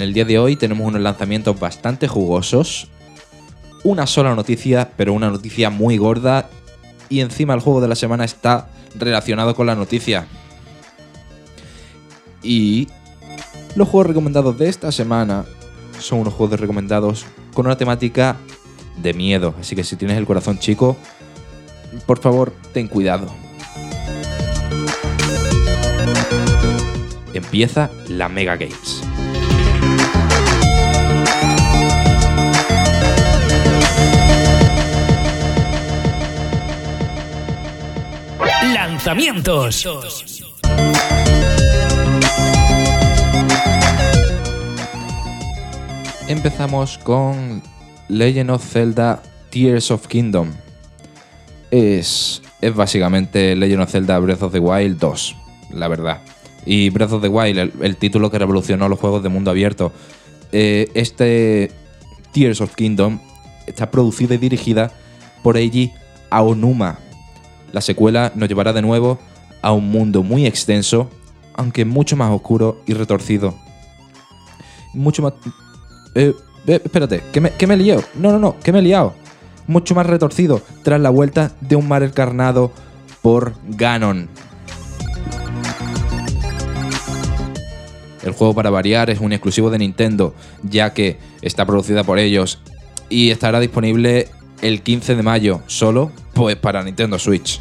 En el día de hoy tenemos unos lanzamientos bastante jugosos. Una sola noticia, pero una noticia muy gorda. Y encima el juego de la semana está relacionado con la noticia. Y los juegos recomendados de esta semana son unos juegos recomendados con una temática de miedo. Así que si tienes el corazón chico, por favor, ten cuidado. Empieza la Mega Games. Empezamos con Legend of Zelda Tears of Kingdom. Es, es básicamente Legend of Zelda Breath of the Wild 2, la verdad. Y Breath of the Wild, el, el título que revolucionó los juegos de mundo abierto. Eh, este Tears of Kingdom está producida y dirigida por Eiji Aonuma. La secuela nos llevará de nuevo a un mundo muy extenso, aunque mucho más oscuro y retorcido. Mucho más... Eh, eh, espérate, ¿que me, que me? No, no, no, que me he liado. Mucho más retorcido tras la vuelta de un mar encarnado por Ganon. El juego para variar es un exclusivo de Nintendo, ya que está producida por ellos y estará disponible el 15 de mayo, solo pues para Nintendo Switch.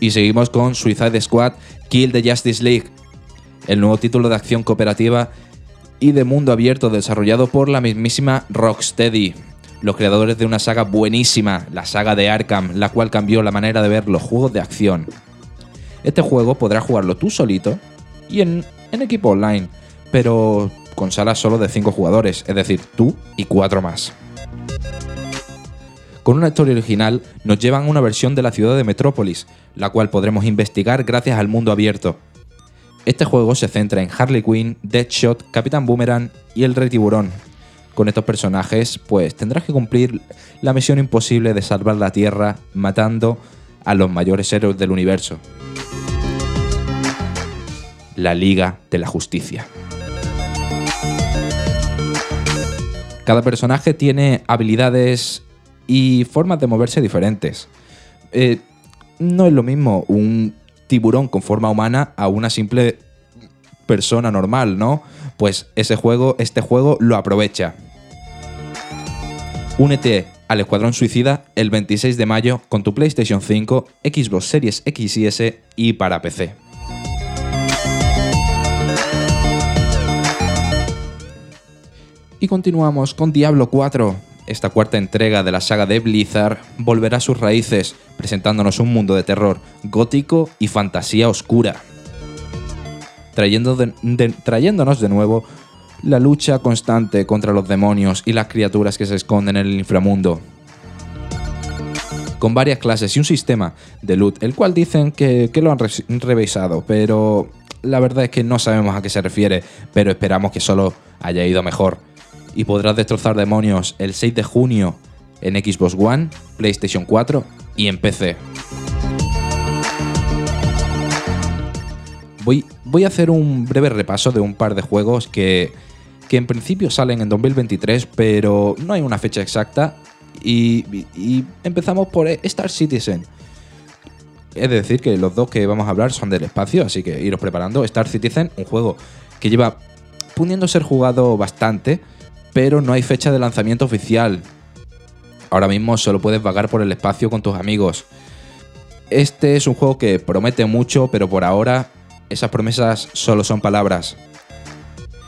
Y seguimos con Suicide Squad Kill the Justice League, el nuevo título de acción cooperativa y de mundo abierto desarrollado por la mismísima Rocksteady, los creadores de una saga buenísima, la saga de Arkham, la cual cambió la manera de ver los juegos de acción. Este juego podrás jugarlo tú solito y en, equipo online, pero con salas solo de 5 jugadores, es decir, tú y 4 más. Con una historia original nos llevan a una versión de la ciudad de Metrópolis, la cual podremos investigar gracias al mundo abierto. Este juego se centra en Harley Quinn, Deadshot, Capitán Boomerang y el Rey Tiburón. Con estos personajes, pues tendrás que cumplir la misión imposible de salvar la Tierra matando a los mayores héroes del universo. La Liga de la Justicia. Cada personaje tiene habilidades y formas de moverse diferentes. Eh, no es lo mismo un tiburón con forma humana a una simple persona normal, ¿no? Pues ese juego, este juego lo aprovecha. Únete al Escuadrón Suicida el 26 de mayo con tu PlayStation 5, Xbox Series X y S y para PC. Y continuamos con Diablo 4. Esta cuarta entrega de la saga de Blizzard volverá a sus raíces, presentándonos un mundo de terror gótico y fantasía oscura. Trayéndonos de nuevo la lucha constante contra los demonios y las criaturas que se esconden en el inframundo. Con varias clases y un sistema de loot, el cual dicen que, que lo han re- revisado, pero la verdad es que no sabemos a qué se refiere, pero esperamos que solo haya ido mejor. Y podrás destrozar demonios el 6 de junio en Xbox One, PlayStation 4 y en PC. Voy, voy a hacer un breve repaso de un par de juegos que, que en principio salen en 2023, pero no hay una fecha exacta. Y, y- y empezamos por Star Citizen. Es decir, que los dos que vamos a hablar son del espacio, así que iros preparando. Star Citizen, un juego que lleva pudiendo ser jugado bastante, pero no hay fecha de lanzamiento oficial. Ahora mismo solo puedes vagar por el espacio con tus amigos. Este es un juego que promete mucho, pero por ahora esas promesas solo son palabras.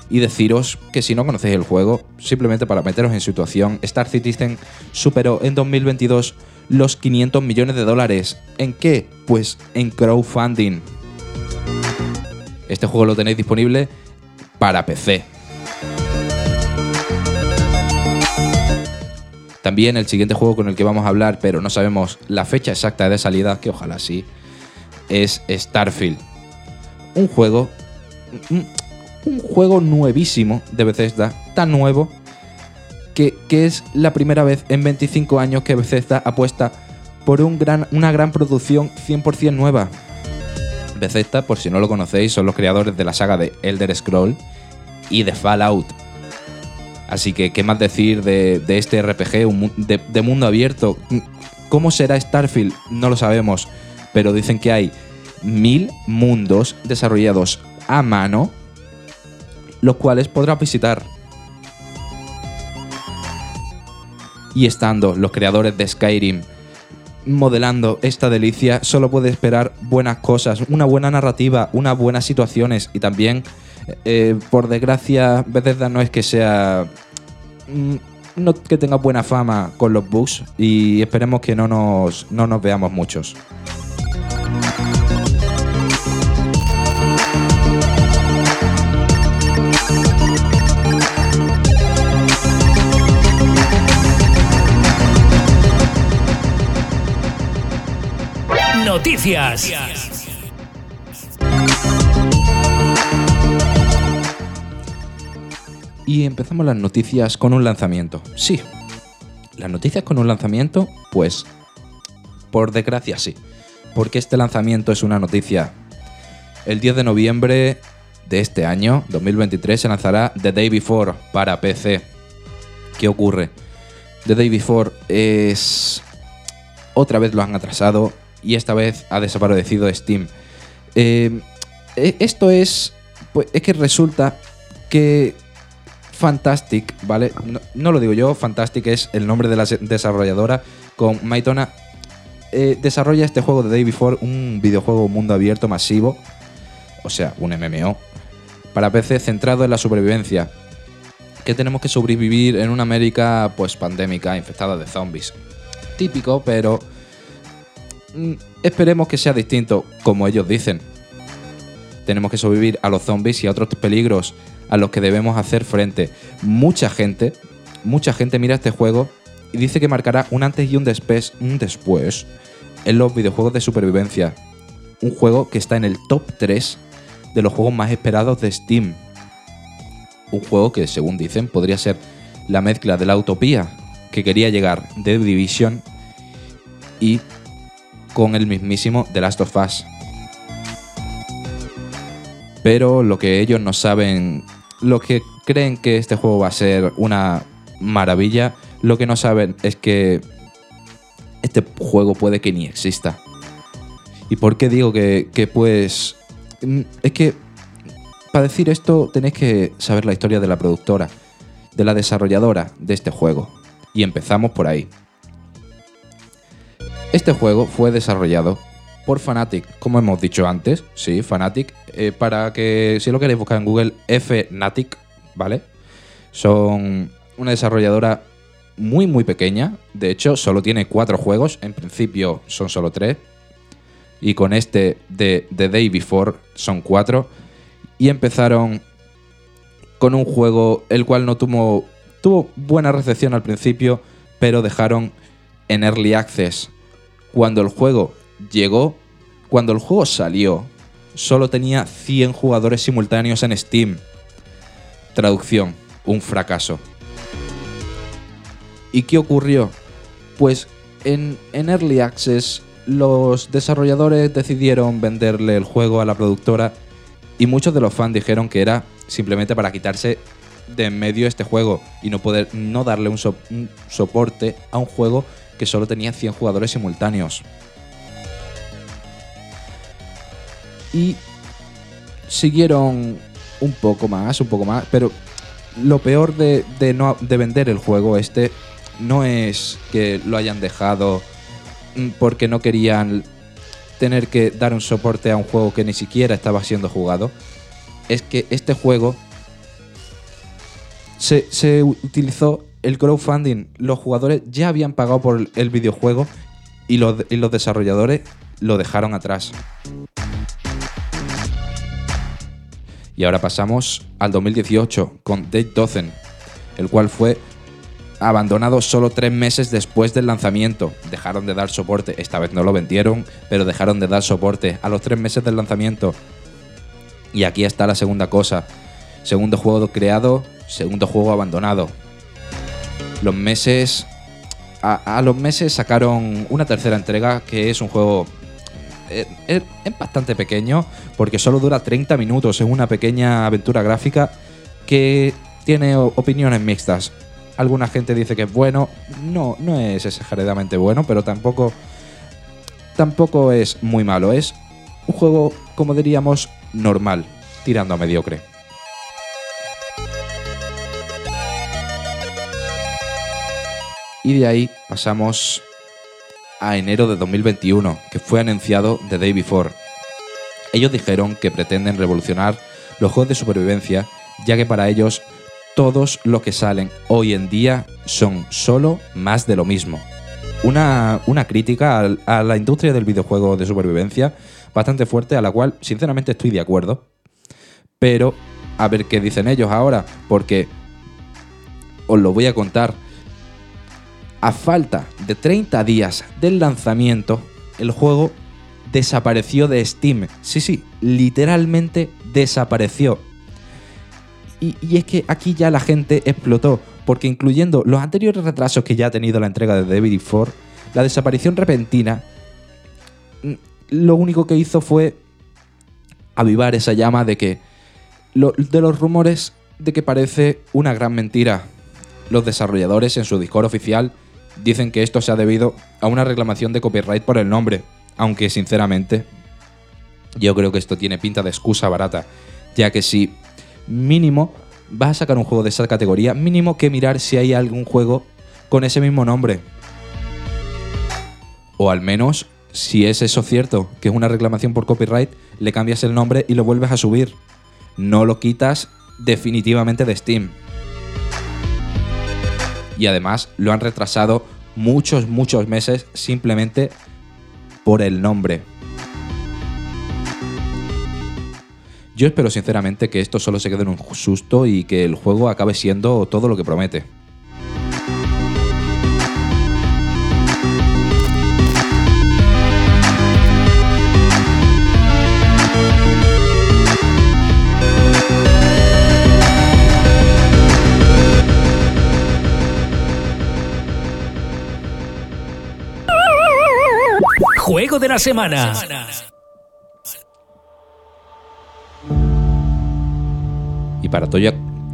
Y deciros que si no conocéis el juego, simplemente para meteros en situación, Star Citizen superó en 2022 los 500 millones de dólares. ¿En qué? Pues en crowdfunding. Este juego lo tenéis disponible para PC. También el siguiente juego con el que vamos a hablar, pero no sabemos la fecha exacta de salida, que ojalá sí, es Starfield. Un juego. Un, juego nuevísimo de Bethesda, tan nuevo, que, que, es la primera vez en 25 años que Bethesda apuesta por un gran, una gran producción 100% nueva. Bethesda, por si no lo conocéis, son los creadores de la saga de Elder Scroll y de Fallout. Así que, ¿qué más decir de, este RPG de, de mundo abierto? ¿Cómo será Starfield? No lo sabemos, pero dicen que hay mil mundos desarrollados a mano, los cuales podrás visitar. Y estando los creadores de Skyrim modelando esta delicia, solo puede esperar buenas cosas, una buena narrativa, unas buenas situaciones y también, eh, por desgracia, Bethesda no es que sea... Mm, no que tenga buena fama con los bugs y esperemos que no nos, no nos veamos muchos. Noticias. Y empezamos las noticias con un lanzamiento. Sí, las noticias con un lanzamiento, pues por desgracia sí. Porque este lanzamiento es una noticia. El 10 de noviembre de este año, 2023, se lanzará The Day Before para PC. ¿Qué ocurre? The Day Before es... Otra vez lo han atrasado y esta vez ha desaparecido Steam. Eh, esto es... Pues es que resulta que Fantastic, ¿vale? No, lo digo yo, Fantastic es el nombre de la desarrolladora. Con Maitona eh, desarrolla este juego de Day Before, un videojuego mundo abierto masivo, o sea, un MMO, para PC centrado en la supervivencia. Que tenemos que sobrevivir en una América pues pandémica, infectada de zombies. Típico, pero mm, esperemos que sea distinto, como ellos dicen. Tenemos que sobrevivir a los zombies y a otros peligros a los que debemos hacer frente. Mucha gente, mucha gente mira este juego y dice que marcará un antes y un después, un después en los videojuegos de supervivencia. Un juego que está en el top 3 de los juegos más esperados de Steam. Un juego que, según dicen, podría ser la mezcla de la utopía que quería llegar de Division y con el mismísimo The Last of Us. Pero lo que ellos no saben, lo que creen que este juego va a ser una maravilla, lo que no saben es que este juego puede que ni exista. ¿Y por qué digo que, que pues... Es que para decir esto tenéis que saber la historia de la productora, de la desarrolladora de este juego. Y empezamos por ahí. Este juego fue desarrollado por Fanatic, como hemos dicho antes, sí, Fanatic, eh, para que si lo queréis buscar en Google, Fnatic, ¿vale? Son una desarrolladora muy muy pequeña, de hecho solo tiene cuatro juegos, en principio son solo tres, y con este de The Day Before son cuatro, y empezaron con un juego el cual no tuvo, tuvo buena recepción al principio, pero dejaron en Early Access. Cuando el juego llegó, cuando el juego salió, solo tenía 100 jugadores simultáneos en Steam. Traducción, un fracaso. ¿Y qué ocurrió? Pues en, Early Access los desarrolladores decidieron venderle el juego a la productora y muchos de los fans dijeron que era simplemente para quitarse de en medio este juego y no poder no darle un, un soporte a un juego que solo tenía 100 jugadores simultáneos. Y siguieron un poco más, un poco más, pero lo peor de, de no, de vender el juego este no es que lo hayan dejado mm, porque no querían tener que dar un soporte a un juego que ni siquiera estaba siendo jugado. Es que este juego se, se utilizó el crowdfunding. Los jugadores ya habían pagado por el videojuego y los, y los desarrolladores lo dejaron atrás. Y ahora pasamos al 2018 con Date Dozen, el cual fue abandonado solo tres meses después del lanzamiento. Dejaron de dar soporte, esta vez no lo vendieron, pero dejaron de dar soporte a los tres meses del lanzamiento. Y aquí está la segunda cosa. Segundo juego creado, segundo juego abandonado. Los meses... A, a los meses sacaron una tercera entrega que es un juego es, bastante pequeño porque solo dura 30 minutos. Es una pequeña aventura gráfica que tiene opiniones mixtas. Alguna gente dice que es bueno. No, no es exageradamente bueno, pero tampoco, tampoco es muy malo. Es un juego, como diríamos, normal, tirando a mediocre. Y de ahí pasamos a enero de 2021, que fue anunciado The Day Before. Ellos dijeron que pretenden revolucionar los juegos de supervivencia, ya que para ellos todos los que salen hoy en día son solo más de lo mismo. Una, una crítica a la industria del videojuego de supervivencia bastante fuerte, a la cual sinceramente estoy de acuerdo. Pero a ver qué dicen ellos ahora, porque os lo voy a contar. A falta de 30 días del lanzamiento, el juego desapareció de Steam. Sí, sí, literalmente desapareció. Y, es que aquí ya la gente explotó, porque incluyendo los anteriores retrasos que ya ha tenido la entrega de David 4, la desaparición repentina mm, lo único que hizo fue avivar esa llama de que de los rumores de que parece una gran mentira. Los desarrolladores en su Discord oficial dicen que esto se ha debido a una reclamación de copyright por el nombre, aunque sinceramente yo creo que esto tiene pinta de excusa barata, ya que si mínimo vas a sacar un juego de esa categoría, mínimo que mirar si hay algún juego con ese mismo nombre. O al menos, si es eso cierto, que es una reclamación por copyright, le cambias el nombre y lo vuelves a subir. No lo quitas definitivamente de Steam. Y además lo han retrasado muchos, muchos meses simplemente por el nombre. Yo espero sinceramente que esto solo se quede en un susto y que el juego acabe siendo todo lo que promete. La semana. Y para to-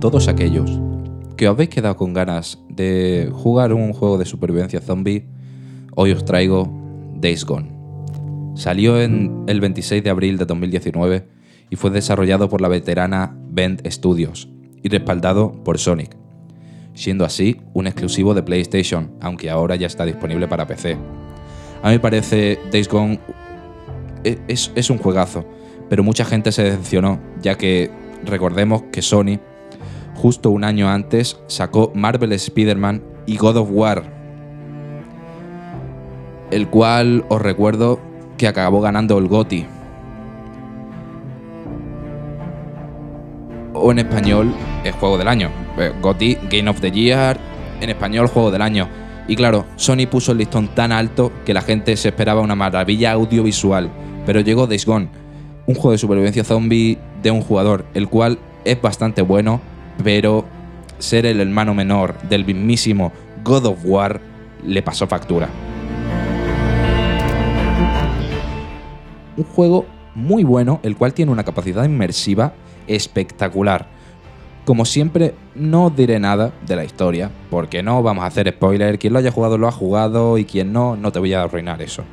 todos aquellos que os habéis quedado con ganas de jugar un juego de supervivencia zombie, hoy os traigo Days Gone. Salió en el 26 de abril de 2019 y fue desarrollado por la veterana Bend Studios y respaldado por Sonic, siendo así un exclusivo de PlayStation, aunque ahora ya está disponible para PC. A mí me parece Days Gone e- es, un juegazo, pero mucha gente se decepcionó, ya que recordemos que Sony, justo un año antes, sacó Marvel Spider-Man y God of War, el cual os recuerdo que acabó ganando el GOTY. O en español, es Juego del Año. Eh, GOTY, Game of the Year, en español, Juego del Año. Y claro, Sony puso el listón tan alto que la gente se esperaba una maravilla audiovisual. Pero llegó Days Gone, un juego de supervivencia zombie de un jugador, el cual es bastante bueno, pero ser el hermano menor del mismísimo God of War le pasó factura. Un juego muy bueno, el cual tiene una capacidad inmersiva espectacular. Como siempre, no diré nada de la historia, porque no vamos a hacer spoiler. Quien lo haya jugado lo ha jugado y quien no, no te voy a arruinar eso.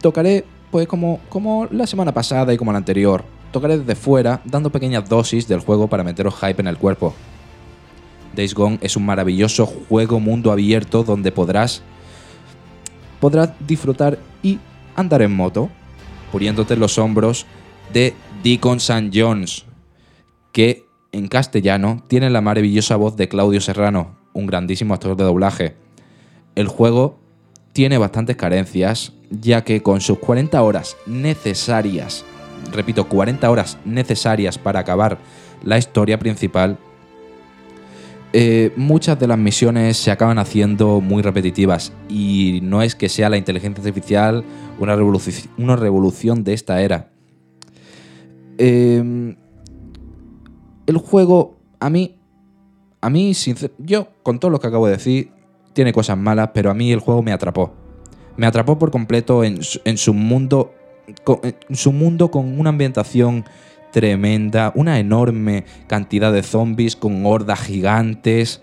Tocaré, pues como, como la semana pasada y como la anterior, tocaré desde fuera, dando pequeñas dosis del juego para meteros hype en el cuerpo. Days Gone es un maravilloso juego mundo abierto donde podrás podrás disfrutar y andar en moto, poniéndote en los hombros de Deacon St. Jones, que en castellano tiene la maravillosa voz de Claudio Serrano, un grandísimo actor de doblaje. El juego tiene bastantes carencias, ya que con sus 40 horas necesarias, repito, 40 horas necesarias para acabar la historia principal, eh, muchas de las misiones se acaban haciendo muy repetitivas y no es que sea la inteligencia artificial una, una revolución de esta era. Em, el juego, a mí, a mí, yo con todo lo que acabo de decir, tiene cosas malas, pero a mí el juego me atrapó. Me atrapó por completo en, su mundo, en su mundo con una ambientación tremenda, una enorme cantidad de zombies con hordas gigantes.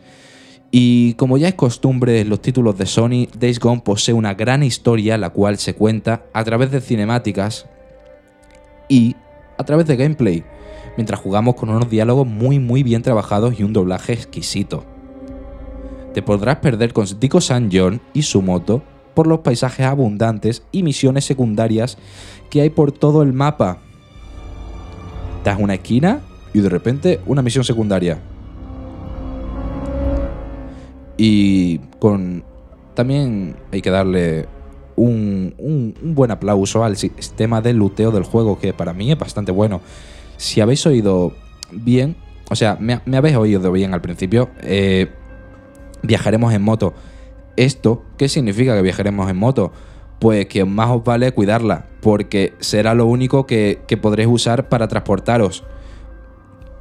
Y como ya es costumbre en los títulos de Sony, Days Gone posee una gran historia la cual se cuenta a través de cinemáticas y a través de gameplay, mientras jugamos con unos diálogos muy muy bien trabajados y un doblaje exquisito. Te podrás perder con Dico San John y su moto por los paisajes abundantes y misiones secundarias que hay por todo el mapa, das una esquina y de repente una misión secundaria. Y con. También hay que darle un, buen aplauso al sistema de luteo del juego, que para mí es bastante bueno. Si habéis oído bien, o sea, me, habéis oído bien al principio, eh, viajaremos en moto. ¿Esto qué significa que viajaremos en moto? pues que más os vale cuidarla, porque será lo único que, podréis usar para transportaros.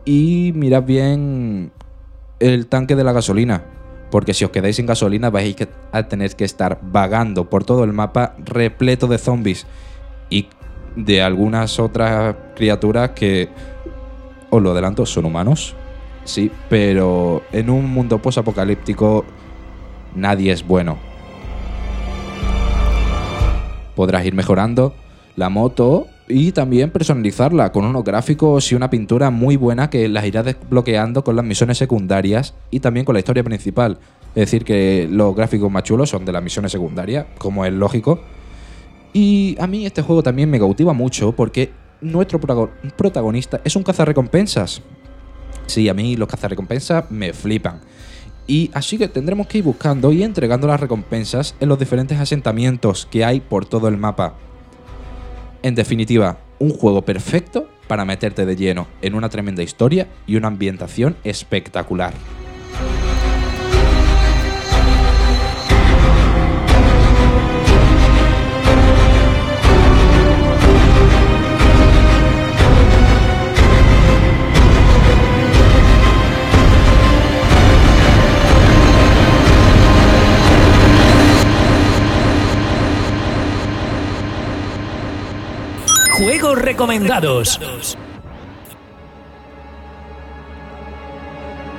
Y mirad bien el tanque de la gasolina, porque si os quedáis sin gasolina vais a tener que estar vagando por todo el mapa repleto de zombies y de algunas otras criaturas que, os lo adelanto, son humanos. Sí, pero en un mundo post-apocalíptico nadie es bueno podrás ir mejorando la moto y también personalizarla con unos gráficos y una pintura muy buena que las irás desbloqueando con las misiones secundarias y también con la historia principal. Es decir, que los gráficos más chulos son de las misiones secundarias, como es lógico. Y a mí este juego también me cautiva mucho porque nuestro protagonista es un cazarrecompensas. Sí, a mí los cazarrecompensas me flipan. Y así que tendremos que ir buscando y entregando las recompensas en los diferentes asentamientos que hay por todo el mapa. En definitiva, un juego perfecto para meterte de lleno en una tremenda historia y una ambientación espectacular. Juegos recomendados.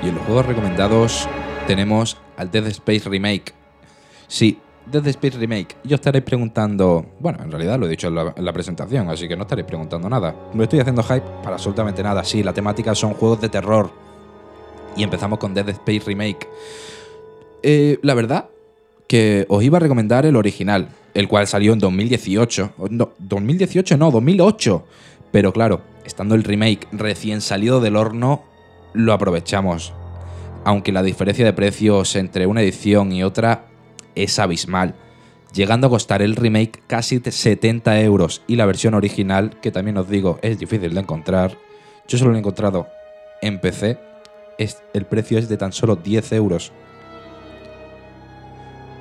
Y en los juegos recomendados tenemos al Dead Space Remake. Sí, Dead Space Remake. Yo estaréis preguntando. Bueno, en realidad lo he dicho en la, presentación, así que no estaréis preguntando nada. Me estoy haciendo hype para absolutamente nada. Sí, la temática son juegos de terror. Y empezamos con Dead Space Remake. Eh, la verdad que os iba a recomendar el original, el cual salió en 2018. No, 2018 no, 2008. Pero claro, estando el remake recién salido del horno, lo aprovechamos. Aunque la diferencia de precios entre una edición y otra es abismal, llegando a costar el remake casi 70 euros y la versión original, que también os digo es difícil de encontrar, yo solo lo he encontrado en PC, el precio es de tan solo 10 euros.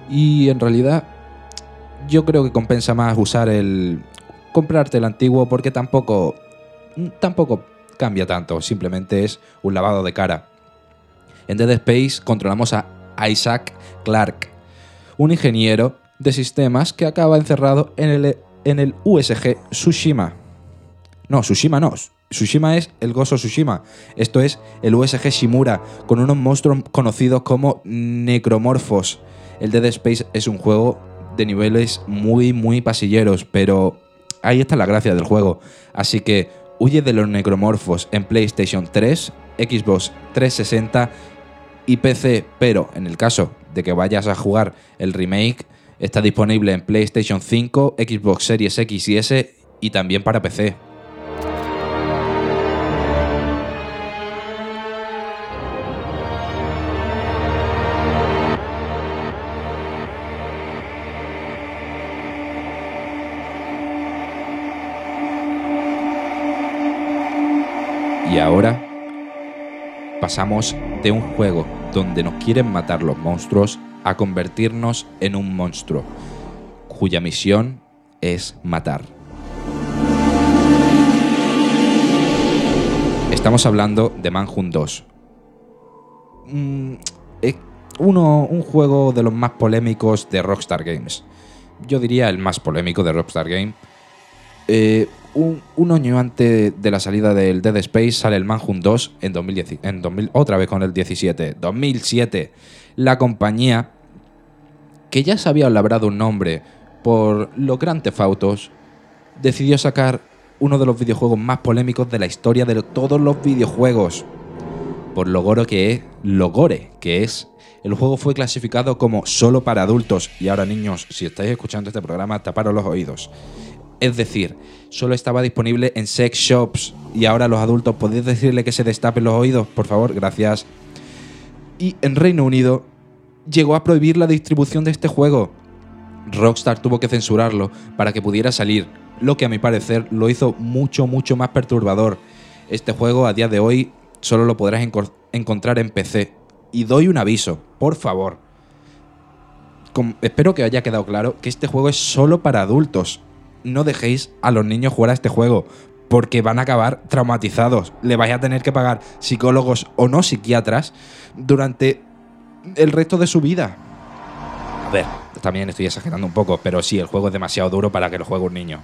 Y en realidad yo creo que compensa más usar el comprarte el antiguo porque tampoco tampoco cambia tanto, simplemente es un lavado de cara. En Dead Space controlamos a Isaac Clarke, un ingeniero de sistemas que acaba encerrado en el, en el USG Tsushima. No, Tsushima no. Tsushima es el Gozo Tsushima. Esto es el USG Shimura, con unos monstruos conocidos como necromorfos el Dead Space es un juego de niveles muy, muy pasilleros, pero ahí está la gracia del juego. Así que Huye de los necromorfos en PlayStation 3, Xbox 360 y PC, pero en el caso de que vayas a jugar el remake, está disponible en PlayStation 5, Xbox Series X y S y también para PC. Y ahora pasamos de un juego donde nos quieren matar los monstruos a convertirnos en un monstruo, cuya misión es matar. Estamos hablando de Manhunt 2. Mm, es uno, un juego de los más polémicos de Rockstar Games. Yo diría el más polémico de Rockstar Games. Eh, un, año antes de la salida del Dead Space sale el Manhunt 2 en 2010, en 2000, otra vez con el 17. 2007. La compañía, que ya se había labrado un nombre por los Grand Theft Autos, decidió sacar uno de los videojuegos más polémicos de la historia de todos los videojuegos. Por lo gore que es, lo gore que es. El juego fue clasificado como solo para adultos. Y ahora, niños, si estáis escuchando este programa, taparos los oídos. Es decir, solo estaba disponible en sex shops y ahora los adultos podéis decirle que se destapen los oídos, por favor, gracias. Y en Reino Unido llegó a prohibir la distribución de este juego. Rockstar tuvo que censurarlo para que pudiera salir, lo que a mi parecer lo hizo mucho, mucho más perturbador. Este juego a día de hoy solo lo podrás encontrar en PC. Y doy un aviso, por favor. Espero que haya quedado claro que este juego es solo para adultos no dejéis a los niños jugar a este juego, porque van a acabar traumatizados. Le vais a tener que pagar psicólogos o no psiquiatras durante el resto de su vida. A ver, también estoy exagerando un poco, pero sí, el juego es demasiado duro para que lo juegue un niño.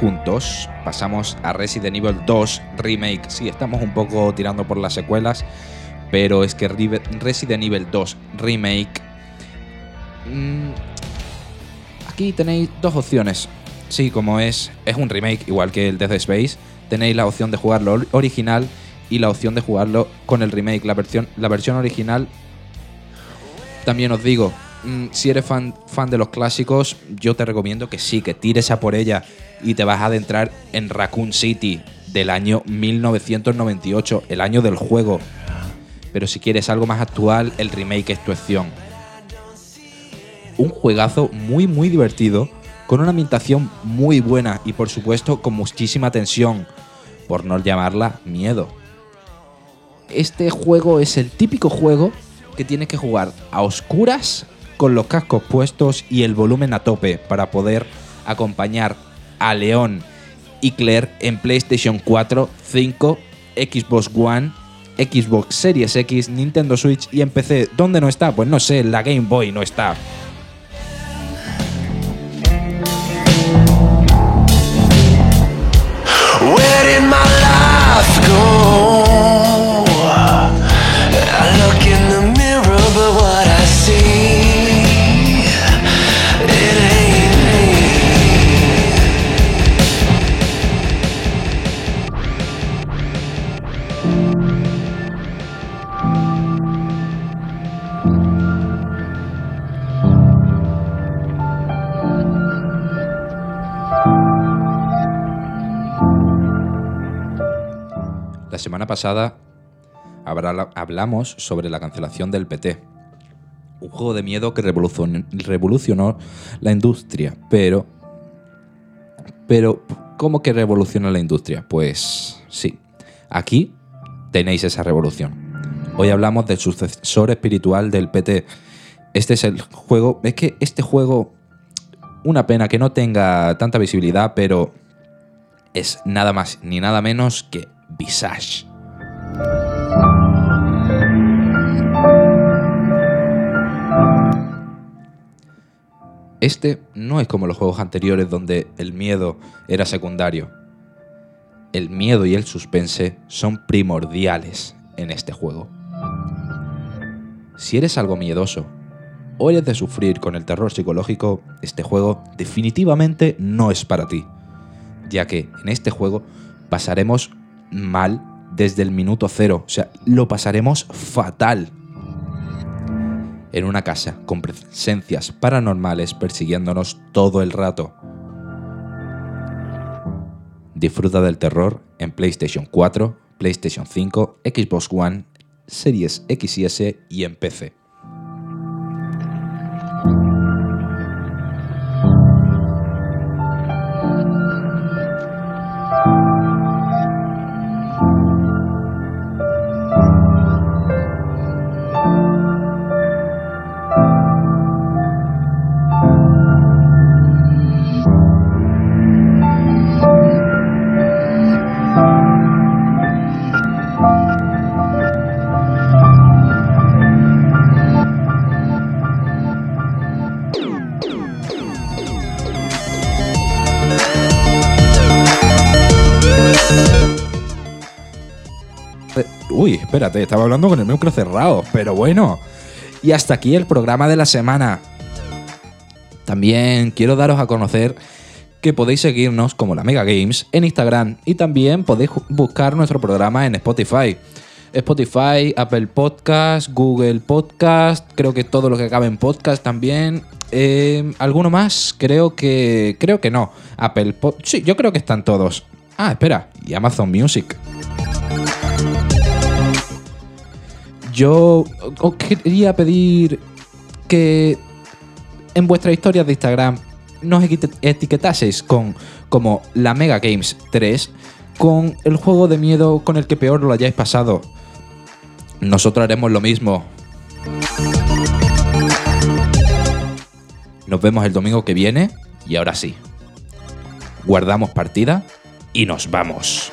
2 pasamos a Resident Evil 2 Remake. Sí, estamos un poco tirando por las secuelas, pero es que Resident Evil 2 Remake... Mmm, aquí tenéis dos opciones. Sí, como es, es un remake, igual que el Death Space, tenéis la opción de jugarlo original y la opción de jugarlo con el remake. La versión, la versión original, también os digo, Mm, si eres fan, fan de los clásicos, yo te recomiendo que sí, que tires a por ella y te vas a adentrar en Raccoon City del año 1998, el año del juego. Pero si quieres algo más actual, el remake es tu opción. Un juegazo muy muy divertido, con una ambientación muy buena y por supuesto con muchísima tensión, por no llamarla miedo. Este juego es el típico juego que tienes que jugar a oscuras con los cascos puestos y el volumen a tope para poder acompañar a León y Claire en PlayStation 4, 5, Xbox One, Xbox Series X, Nintendo Switch y en PC. ¿Dónde no está? Pues no sé, la Game Boy no está. Pasada hablamos sobre la cancelación del PT. Un juego de miedo que revolucionó la industria. Pero. Pero, ¿cómo que revoluciona la industria? Pues sí. Aquí tenéis esa revolución. Hoy hablamos del sucesor espiritual del PT. Este es el juego. Es que este juego. Una pena que no tenga tanta visibilidad, pero es nada más ni nada menos que Visage. Este no es como los juegos anteriores donde el miedo era secundario. El miedo y el suspense son primordiales en este juego. Si eres algo miedoso o eres de sufrir con el terror psicológico, este juego definitivamente no es para ti, ya que en este juego pasaremos mal desde el minuto cero, o sea, lo pasaremos fatal. En una casa con presencias paranormales persiguiéndonos todo el rato. Disfruta del terror en PlayStation 4, PlayStation 5, Xbox One, Series X y S y en PC. Uy, espérate, estaba hablando con el micro cerrado, pero bueno. Y hasta aquí el programa de la semana. También quiero daros a conocer que podéis seguirnos como la Mega Games en Instagram y también podéis buscar nuestro programa en Spotify. Spotify, Apple Podcast, Google Podcast, creo que todo lo que acabe en podcast también. Eh, ¿Alguno más? Creo que. Creo que no. Apple Pod. Sí, yo creo que están todos. Ah, espera. Y Amazon Music. Yo os quería pedir que en vuestras historias de Instagram nos etiquetaseis con como la Mega Games 3 con el juego de miedo con el que peor lo hayáis pasado. Nosotros haremos lo mismo. Nos vemos el domingo que viene y ahora sí. Guardamos partida y nos vamos.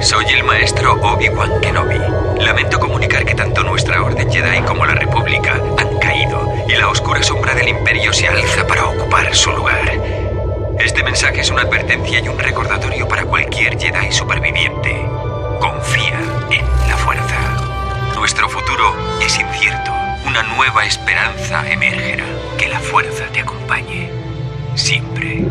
Soy el maestro Obi-Wan Kenobi. Lamento comunicar que tanto nuestra Orden Jedi como la República han caído y la oscura sombra del Imperio se alza para ocupar su lugar. Este mensaje es una advertencia y un recordatorio para cualquier Jedi superviviente. Una nueva esperanza emergerá. Que la fuerza te acompañe. Siempre.